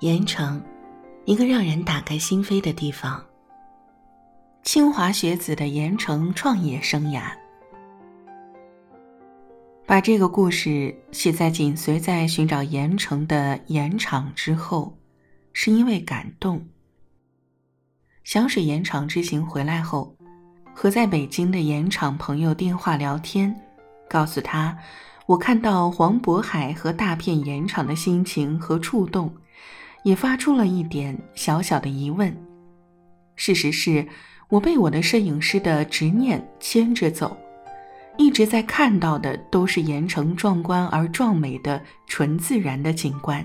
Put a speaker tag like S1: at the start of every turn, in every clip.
S1: 盐城，一个让人打开心扉的地方。清华学子的盐城创业生涯。把这个故事写在紧随在寻找盐城的盐场之后，是因为感动。小水盐场之行回来后，和在北京的盐场朋友电话聊天，告诉他，我看到黄渤海和大片盐场的心情和触动，也发出了一点小小的疑问。事实是，我被我的摄影师的执念牵着走。一直在看到的都是盐城壮观而壮美的纯自然的景观，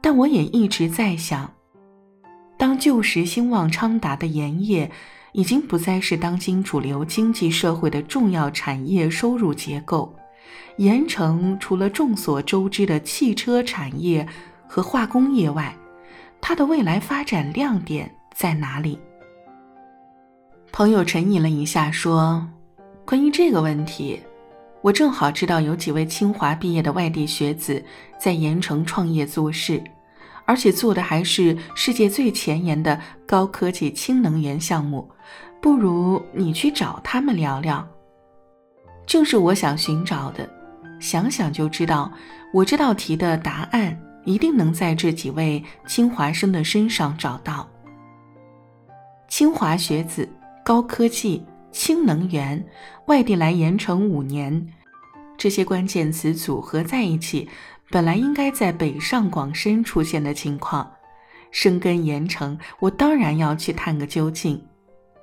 S1: 但我也一直在想，当旧时兴旺昌达的盐业已经不再是当今主流经济社会的重要产业收入结构，盐城除了众所周知的汽车产业和化工业外，它的未来发展亮点在哪里？朋友沉吟了一下，说。关于这个问题，我正好知道有几位清华毕业的外地学子在盐城创业做事，而且做的还是世界最前沿的高科技氢能源项目。不如你去找他们聊聊。正是我想寻找的，想想就知道，我这道题的答案一定能在这几位清华生的身上找到。清华学子，高科技。氢能源，外地来盐城五年，这些关键词组合在一起，本来应该在北上广深出现的情况。生根盐城，我当然要去探个究竟。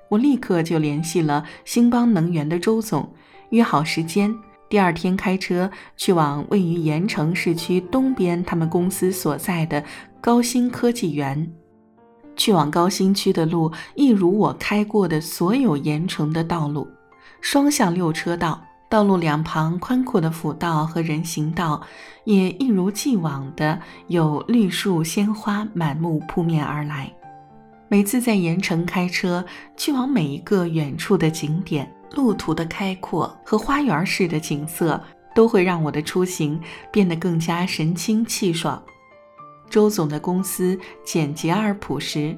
S1: 我立刻就联系了兴邦能源的周总，约好时间，第二天开车去往位于盐城市区东边他们公司所在的高新科技园。去往高新区的路，一如我开过的所有盐城的道路，双向六车道，道路两旁宽阔的辅道和人行道，也一如既往的有绿树鲜花满目扑面而来。每次在盐城开车去往每一个远处的景点，路途的开阔和花园式的景色，都会让我的出行变得更加神清气爽。周总的公司简洁而朴实，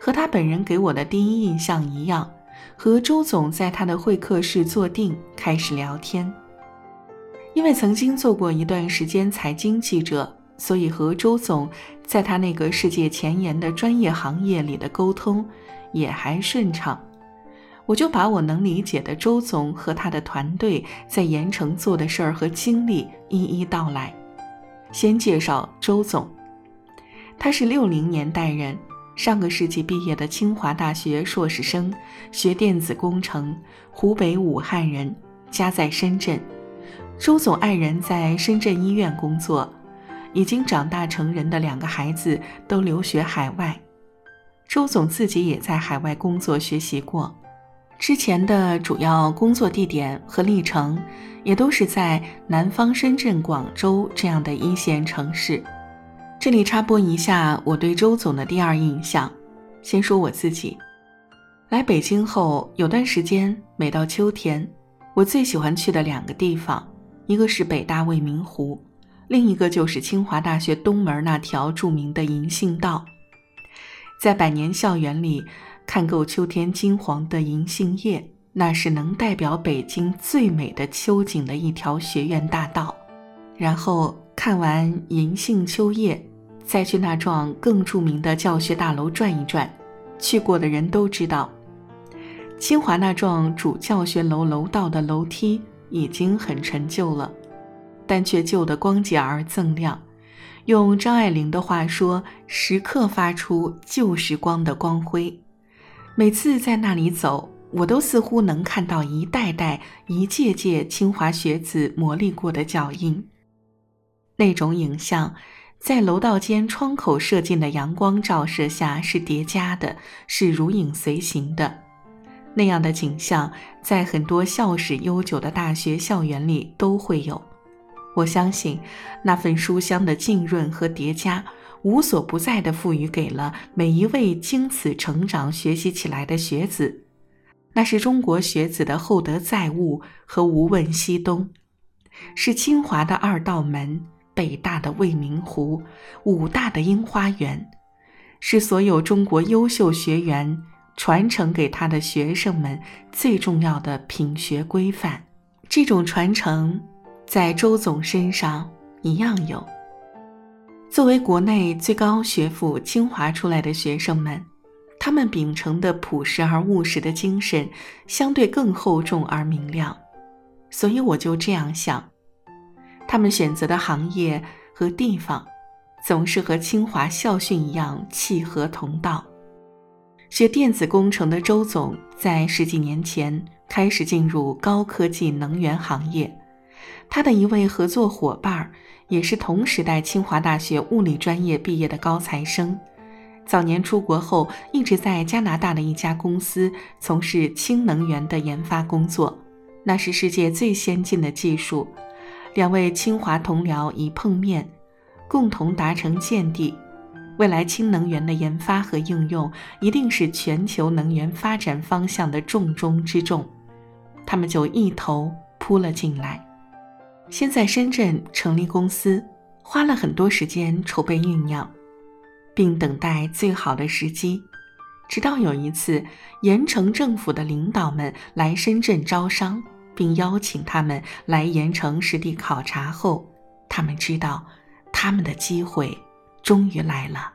S1: 和他本人给我的第一印象一样。和周总在他的会客室坐定，开始聊天。因为曾经做过一段时间财经记者，所以和周总在他那个世界前沿的专业行业里的沟通也还顺畅。我就把我能理解的周总和他的团队在盐城做的事儿和经历一一道来。先介绍周总。他是六零年代人，上个世纪毕业的清华大学硕士生，学电子工程，湖北武汉人，家在深圳。周总爱人在深圳医院工作，已经长大成人的两个孩子都留学海外。周总自己也在海外工作学习过，之前的主要工作地点和历程，也都是在南方深圳、广州这样的一线城市。这里插播一下我对周总的第二印象。先说我自己，来北京后有段时间，每到秋天，我最喜欢去的两个地方，一个是北大未名湖，另一个就是清华大学东门那条著名的银杏道。在百年校园里看够秋天金黄的银杏叶，那是能代表北京最美的秋景的一条学院大道。然后看完银杏秋叶。再去那幢更著名的教学大楼转一转，去过的人都知道，清华那幢主教学楼楼道的楼梯已经很陈旧了，但却旧得光洁而锃亮。用张爱玲的话说，时刻发出旧时光的光辉。每次在那里走，我都似乎能看到一代代、一届届清华学子磨砺过的脚印。那种影像。在楼道间窗口射进的阳光照射下是叠加的，是如影随形的。那样的景象在很多校史悠久的大学校园里都会有。我相信，那份书香的浸润和叠加，无所不在的赋予给了每一位经此成长学习起来的学子。那是中国学子的厚德载物和无问西东，是清华的二道门。北大的未名湖，武大的樱花园，是所有中国优秀学员传承给他的学生们最重要的品学规范。这种传承，在周总身上一样有。作为国内最高学府清华出来的学生们，他们秉承的朴实而务实的精神，相对更厚重而明亮。所以我就这样想，他们选择的行业和地方，总是和清华校训一样契合同道。学电子工程的周总，在十几年前开始进入高科技能源行业，他的一位合作伙伴。也是同时代清华大学物理专业毕业的高材生，早年出国后一直在加拿大的一家公司从事氢能源的研发工作，那是世界最先进的技术。两位清华同僚一碰面，共同达成见地：未来氢能源的研发和应用一定是全球能源发展方向的重中之重。他们就一头扑了进来。先在深圳成立公司，花了很多时间筹备酝酿，并等待最好的时机。直到有一次，盐城政府的领导们来深圳招商，并邀请他们来盐城实地考察后，他们知道，他们的机会终于来了。